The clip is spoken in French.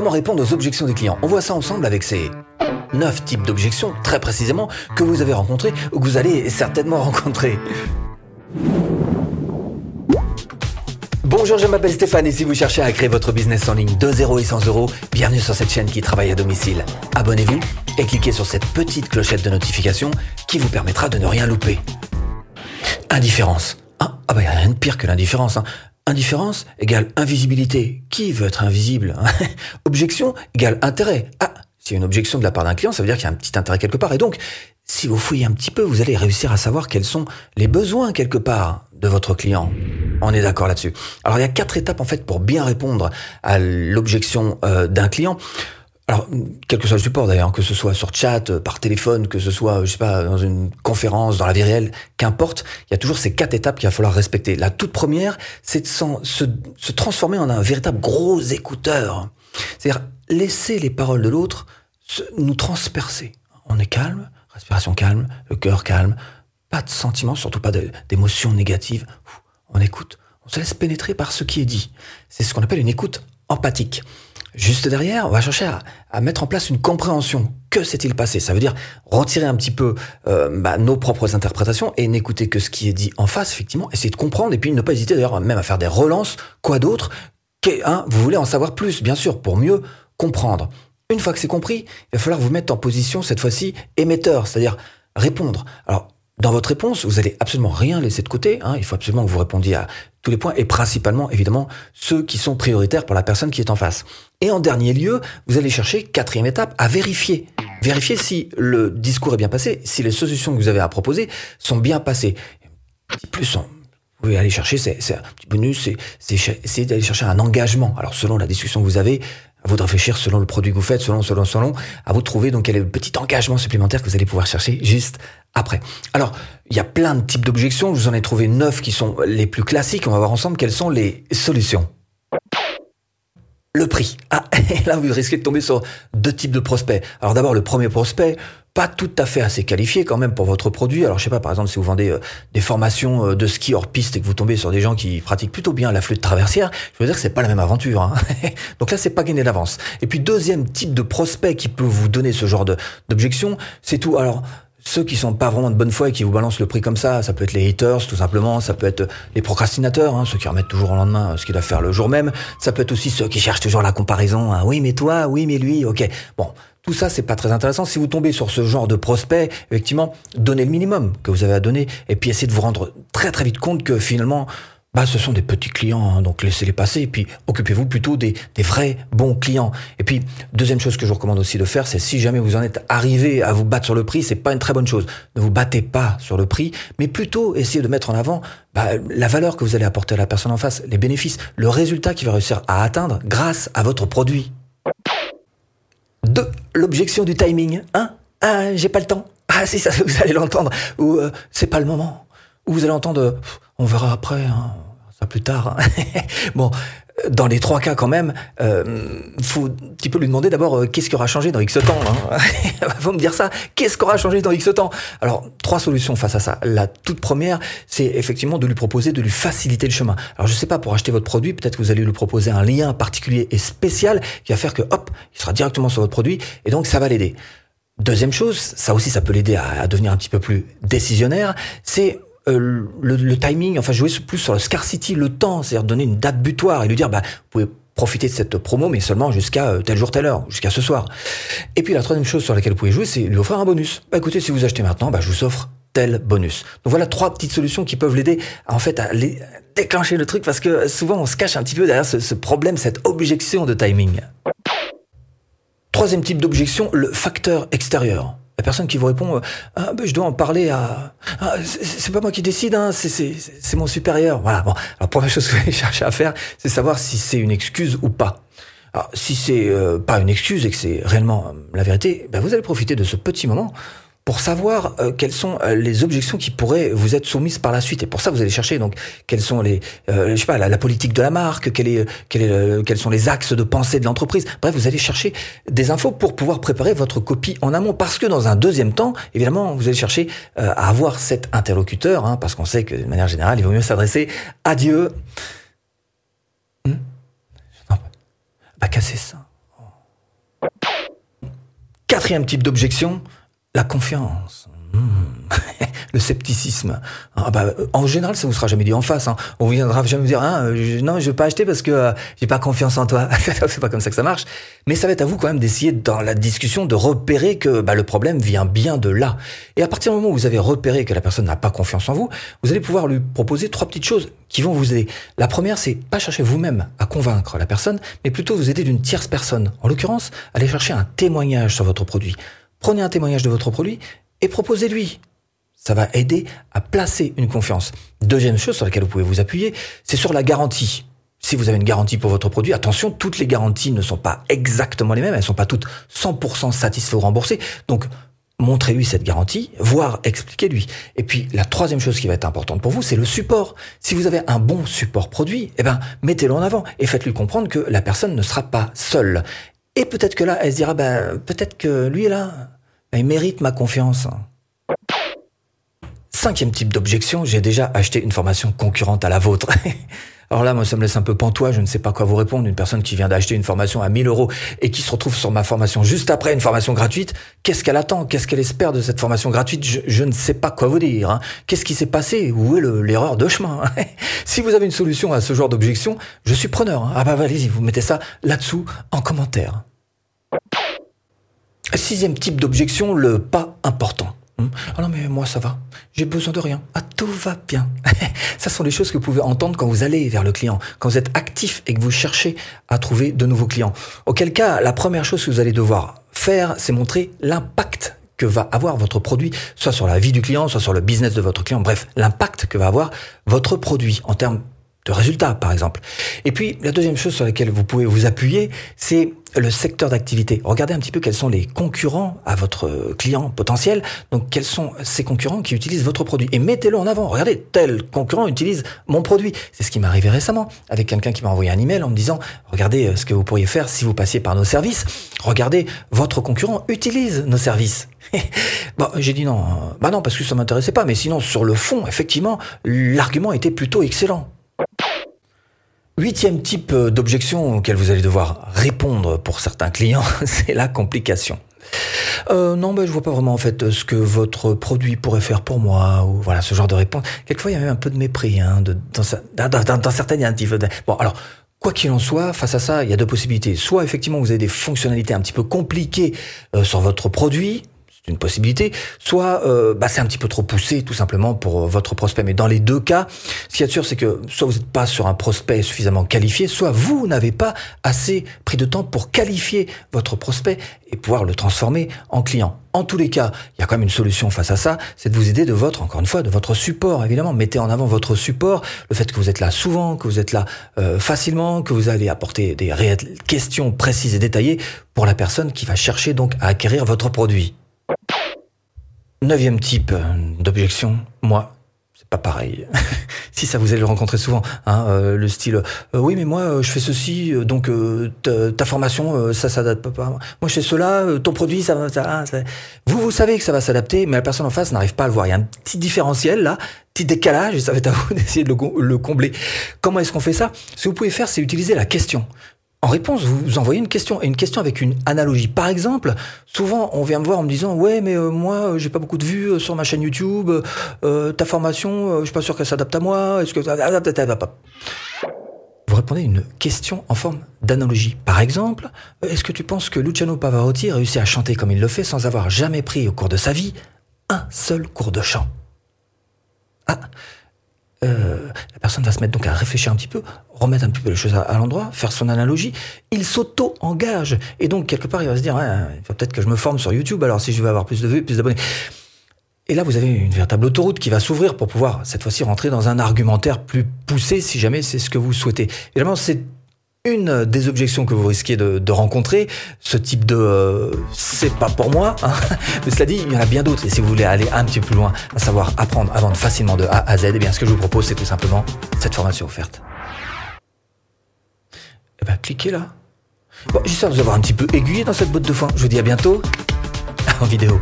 Comment répondre aux objections des clients? On voit ça ensemble avec ces 9 types d'objections, très précisément, que vous avez rencontrés ou que vous allez certainement rencontrer. Bonjour, je m'appelle Stéphane et si vous cherchez à créer votre business en ligne de 0 et 100 euros, bienvenue sur cette chaîne qui travaille à domicile. Abonnez-vous et cliquez sur cette petite clochette de notification qui vous permettra de ne rien louper. Indifférence. Ah, ah bah y a rien de pire que l'indifférence. Hein. Indifférence égale invisibilité. Qui veut être invisible hein Objection égale intérêt. Ah, s'il y a une objection de la part d'un client, ça veut dire qu'il y a un petit intérêt quelque part. Et donc, si vous fouillez un petit peu, vous allez réussir à savoir quels sont les besoins quelque part de votre client. On est d'accord là-dessus. Alors, il y a quatre étapes en fait pour bien répondre à l'objection euh, d'un client. Alors, quel que soit le support d'ailleurs, que ce soit sur chat, euh, par téléphone, que ce soit, je sais pas, dans une conférence, dans la vie réelle, qu'importe, il y a toujours ces quatre étapes qu'il va falloir respecter. La toute première, c'est de se, se transformer en un véritable gros écouteur. C'est-à-dire laisser les paroles de l'autre nous transpercer. On est calme, respiration calme, le cœur calme, pas de sentiments, surtout pas d'émotions négatives. On écoute, on se laisse pénétrer par ce qui est dit. C'est ce qu'on appelle une écoute empathique. Juste derrière, on va chercher à, mettre en place une compréhension. Que s'est-il passé? Ça veut dire retirer un petit peu euh, bah, nos propres interprétations et n'écouter que ce qui est dit en face, effectivement, essayer de comprendre et puis ne pas hésiter d'ailleurs même à faire des relances. Quoi d'autre hein, Vous voulez en savoir plus, bien sûr, pour mieux comprendre. Une fois que c'est compris, il va falloir vous mettre en position cette fois-ci émetteur, c'est-à-dire répondre. Dans votre réponse, vous allez absolument rien laisser de côté. Hein. Il faut absolument que vous répondiez à tous les points et principalement, évidemment, ceux qui sont prioritaires pour la personne qui est en face. Et en dernier lieu, vous allez chercher, quatrième étape, à vérifier. Vérifier si le discours est bien passé, si les solutions que vous avez à proposer sont bien passées. Plus, vous pouvez aller chercher, c'est un petit bonus, c'est d'aller chercher un engagement. Alors, selon la discussion que vous avez, à vous de réfléchir selon le produit que vous faites, selon, selon, selon, à vous de trouver donc quel est le petit engagement supplémentaire que vous allez pouvoir chercher juste après. Alors, il y a plein de types d'objections, je vous en ai trouvé neuf qui sont les plus classiques, on va voir ensemble quelles sont les solutions. Le prix. Ah, là, vous risquez de tomber sur deux types de prospects. Alors d'abord, le premier prospect, pas tout à fait assez qualifié quand même pour votre produit. Alors je sais pas, par exemple, si vous vendez euh, des formations euh, de ski hors piste et que vous tombez sur des gens qui pratiquent plutôt bien la flûte traversière, je veux dire que c'est pas la même aventure. Hein. Donc là, c'est pas gagné d'avance. Et puis deuxième type de prospect qui peut vous donner ce genre d'objection, c'est tout. Alors ceux qui sont pas vraiment de bonne foi et qui vous balancent le prix comme ça, ça peut être les haters tout simplement, ça peut être les procrastinateurs, hein, ceux qui remettent toujours au lendemain ce qu'ils doivent faire le jour même, ça peut être aussi ceux qui cherchent toujours la comparaison, hein. oui mais toi, oui mais lui, ok. Bon, tout ça c'est pas très intéressant. Si vous tombez sur ce genre de prospect, effectivement, donnez le minimum que vous avez à donner et puis essayez de vous rendre très très vite compte que finalement bah, ce sont des petits clients, hein, donc laissez-les passer, et puis occupez-vous plutôt des, des, vrais bons clients. Et puis, deuxième chose que je vous recommande aussi de faire, c'est si jamais vous en êtes arrivé à vous battre sur le prix, c'est pas une très bonne chose. Ne vous battez pas sur le prix, mais plutôt essayez de mettre en avant bah, la valeur que vous allez apporter à la personne en face, les bénéfices, le résultat qu'il va réussir à atteindre grâce à votre produit. Deux, l'objection du timing. Hein Ah, j'ai pas le temps. Ah, si, ça, vous allez l'entendre. Ou euh, c'est pas le moment. Ou vous allez entendre on verra après, hein, ça plus tard. Hein. bon, dans les trois cas quand même, euh, faut un petit peu lui demander d'abord euh, qu'est-ce qui aura changé dans X temps. Hein. faut me dire ça. Qu'est-ce qui aura changé dans X temps? Alors trois solutions face à ça. La toute première, c'est effectivement de lui proposer de lui faciliter le chemin. Alors je sais pas pour acheter votre produit, peut-être que vous allez lui proposer un lien particulier et spécial qui va faire que hop, il sera directement sur votre produit et donc ça va l'aider. Deuxième chose, ça aussi ça peut l'aider à devenir un petit peu plus décisionnaire, c'est euh, le, timing, enfin jouer plus sur le scarcity, le temps, c'est-à-dire donner une date butoir et lui dire bah vous pouvez profiter de cette promo mais seulement jusqu'à euh, tel jour telle heure, jusqu'à ce soir. Et puis la troisième chose sur laquelle vous pouvez jouer, c'est lui offrir un bonus. Bah écoutez, si vous achetez maintenant, bah je vous offre tel bonus. Donc voilà trois petites solutions qui peuvent l'aider en fait à déclencher le truc parce que souvent on se cache un petit peu derrière ce problème, cette objection de timing. Troisième type d'objection, le facteur extérieur. La personne qui vous répond euh, ah, ben, je dois en parler à ah, c'est pas moi qui décide hein, c'est mon supérieur. Voilà. Bon, alors première chose que vous allez chercher à faire, c'est savoir si c'est une excuse ou pas. Alors, si c'est euh, pas une excuse et que c'est réellement euh, la vérité, ben vous allez profiter de ce petit moment pour savoir euh, quelles sont euh, les objections qui pourraient vous être soumises par la suite. Et pour ça, vous allez chercher donc quelles sont les, euh, je sais pas, la, politique de la marque, quels sont les axes de pensée de l'entreprise. Bref, vous allez chercher des infos pour pouvoir préparer votre copie en amont. Parce que dans un deuxième temps, évidemment, vous allez chercher à avoir cet interlocuteur, hein, parce qu'on sait que de manière générale, il vaut mieux s'adresser à Dieu. Hmm? Bah, casser ça? Quatrième type d'objection, la confiance. Hmm. le scepticisme. Ah bah, en général, ça vous sera jamais dit en face. Hein. On viendra jamais vous dire ah, je, non, je vais pas acheter parce que euh, j'ai pas confiance en toi. c'est pas comme ça que ça marche. Mais ça va être à vous quand même d'essayer dans la discussion de repérer que bah, le problème vient bien de là. Et à partir du moment où vous avez repéré que la personne n'a pas confiance en vous, vous allez pouvoir lui proposer trois petites choses qui vont vous aider. La première, c'est pas chercher vous-même à convaincre la personne, mais plutôt vous aider d'une tierce personne. En l'occurrence, aller chercher un témoignage sur votre produit. Prenez un témoignage de votre produit et proposez-lui ça va aider à placer une confiance. Deuxième chose sur laquelle vous pouvez vous appuyer, c'est sur la garantie. Si vous avez une garantie pour votre produit, attention, toutes les garanties ne sont pas exactement les mêmes, elles ne sont pas toutes 100% satisfaites ou remboursées. Donc, montrez-lui cette garantie, voire expliquez-lui. Et puis, la troisième chose qui va être importante pour vous, c'est le support. Si vous avez un bon support produit, eh ben, mettez-le en avant et faites-lui comprendre que la personne ne sera pas seule. Et peut-être que là, elle se dira, ben, peut-être que lui, là, il mérite ma confiance. Cinquième type d'objection, j'ai déjà acheté une formation concurrente à la vôtre. Alors là, moi, ça me laisse un peu pantois, je ne sais pas quoi vous répondre. Une personne qui vient d'acheter une formation à 1000 euros et qui se retrouve sur ma formation juste après une formation gratuite, qu'est-ce qu'elle attend? Qu'est-ce qu'elle espère de cette formation gratuite? Je, ne sais pas quoi vous dire. Hein. Qu'est-ce qui s'est passé? Où est l'erreur de chemin? Si vous avez une solution à ce genre d'objection, je suis preneur. Hein. Ah bah allez-y, vous mettez ça là-dessous en commentaire. Sixième type d'objection, le pas important. Hmm. Ah non mais moi ça va, j'ai besoin de rien. Ah tout va bien. ça sont les choses que vous pouvez entendre quand vous allez vers le client, quand vous êtes actif et que vous cherchez à trouver de nouveaux clients. Auquel cas, la première chose que vous allez devoir faire, c'est montrer l'impact que va avoir votre produit, soit sur la vie du client, soit sur le business de votre client, bref, l'impact que va avoir votre produit en termes de résultats, par exemple. Et puis, la deuxième chose sur laquelle vous pouvez vous appuyer, c'est le secteur d'activité. Regardez un petit peu quels sont les concurrents à votre client potentiel. Donc, quels sont ces concurrents qui utilisent votre produit? Et mettez-le en avant. Regardez, tel concurrent utilise mon produit. C'est ce qui m'est arrivé récemment avec quelqu'un qui m'a envoyé un email en me disant regardez euh, ce que vous pourriez faire si vous passiez par nos services. Regardez, votre concurrent utilise nos services. bon, j'ai dit non. Euh, bah non, parce que ça m'intéressait pas. Mais sinon, sur le fond, effectivement, l'argument était plutôt excellent. Huitième type euh, d'objection auquel vous allez devoir répondre pour certains clients, c'est la complication. Euh, non, ben, je vois pas vraiment en fait ce que votre produit pourrait faire pour moi ou voilà ce genre de réponse. Quelquefois, il y a même un peu de mépris hein, de, dans, certaines. Il y a un petit peu Bon, alors. Quoi qu'il en soit, face à ça, il y a deux possibilités. Soit effectivement vous avez des fonctionnalités un petit peu compliquées euh, sur votre produit, une possibilité. Soit euh, bah, c'est un petit peu trop poussé tout simplement pour euh, votre prospect. Mais dans les deux cas, ce qu'il y a de sûr, c'est que soit vous n'êtes pas sur un prospect suffisamment qualifié, soit vous n'avez pas assez pris de temps pour qualifier votre prospect et pouvoir le transformer en client. En tous les cas, il y a quand même une solution face à ça, c'est de vous aider de votre, encore une fois, de votre support, évidemment. Mettez en avant votre support, le fait que vous êtes là souvent, que vous êtes là euh, facilement, que vous allez apporter des questions précises et détaillées pour la personne qui va chercher donc à acquérir votre produit. Neuvième type d'objection, moi, c'est pas pareil. si ça vous allez le rencontrer souvent, hein, euh, le style, euh, oui mais moi euh, je fais ceci, donc ta, formation ça s'adapte pas. Moi je fais cela, ton produit ça, ça, ça, vous vous savez que ça va s'adapter, mais la personne en face n'arrive pas à le voir. Il y a un petit différentiel là, petit décalage et ça va être à vous d'essayer de le combler. Comment est-ce qu'on fait ça? Ce que vous pouvez faire, c'est utiliser la question. En réponse, vous envoyez une question, et une question avec une analogie. Par exemple, souvent, on vient me voir en me disant, ouais, mais euh, moi, euh, j'ai pas beaucoup de vues euh, sur ma chaîne YouTube, ta formation, je suis pas sûr qu'elle s'adapte à moi, est-ce que... Vous répondez une question en forme d'analogie. Par exemple, est-ce que tu penses que Luciano Pavarotti réussit à chanter comme il le fait sans avoir jamais pris au cours de sa vie un seul cours de chant? Ah, euh, la personne va se mettre donc à réfléchir un petit peu, remettre un petit peu les choses à, l'endroit, faire son analogie. Il s'auto-engage. Et donc, quelque part, il va se dire, il peut-être que je me forme sur YouTube, alors si je veux avoir plus de vues, plus d'abonnés. Et là, vous avez une véritable autoroute qui va s'ouvrir pour pouvoir, cette fois-ci, rentrer dans un argumentaire plus poussé, si jamais c'est ce que vous souhaitez. Évidemment, c'est une des objections que vous risquez de, rencontrer, ce type de euh, c'est pas pour moi, hein. mais cela dit, il y en a bien d'autres. Et si vous voulez aller un petit peu plus loin, à savoir apprendre à vendre facilement de A à Z, eh bien, ce que je vous propose, c'est tout simplement cette formation offerte. Eh bien, cliquez là. Bon, j'espère vous avoir un petit peu aiguillé dans cette botte de foin. Je vous dis à bientôt en vidéo.